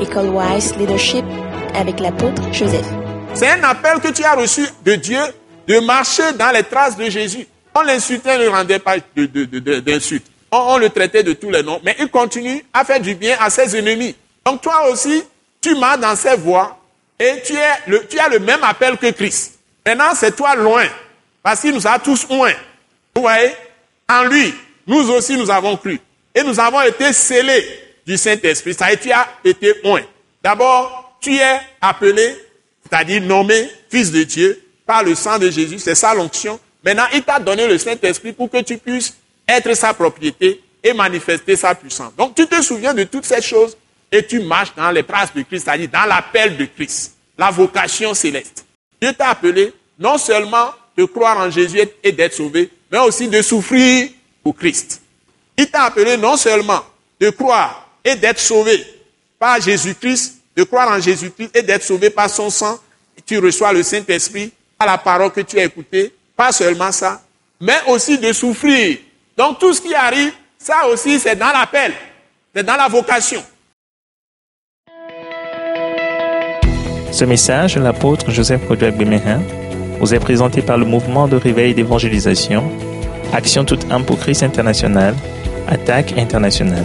École Wise Leadership avec l'apôtre Joseph. C'est un appel que tu as reçu de Dieu de marcher dans les traces de Jésus. On l'insultait, ne le rendait pas d'insultes. On, on, le traitait de tous les noms, mais il continue à faire du bien à ses ennemis. Donc toi aussi, tu marches dans ses voies et tu, es le, tu as le même appel que Christ. Maintenant, c'est toi loin, parce qu'il nous a tous loin. Vous voyez En lui, nous aussi, nous avons cru. Et nous avons été scellés du Saint-Esprit. Ça tu as été loin. D'abord, tu es appelé, c'est-à-dire nommé fils de Dieu par le sang de Jésus. C'est ça l'onction. Maintenant, il t'a donné le Saint-Esprit pour que tu puisses être sa propriété et manifester sa puissance. Donc, tu te souviens de toutes ces choses et tu marches dans les traces de Christ, c'est-à-dire dans l'appel de Christ, la vocation céleste. Dieu t'a appelé non seulement de croire en Jésus et d'être sauvé, mais aussi de souffrir pour Christ. Il t'a appelé non seulement de croire et d'être sauvé par Jésus-Christ, de croire en Jésus-Christ et d'être sauvé par son sang, tu reçois le Saint-Esprit par la parole que tu as écoutée, pas seulement ça, mais aussi de souffrir. Donc tout ce qui arrive, ça aussi c'est dans l'appel, c'est dans la vocation. Ce message l'apôtre Joseph Kodouak Bemehin vous est présenté par le mouvement de réveil d'évangélisation, Action toute âme pour Christ international, Attaque internationale.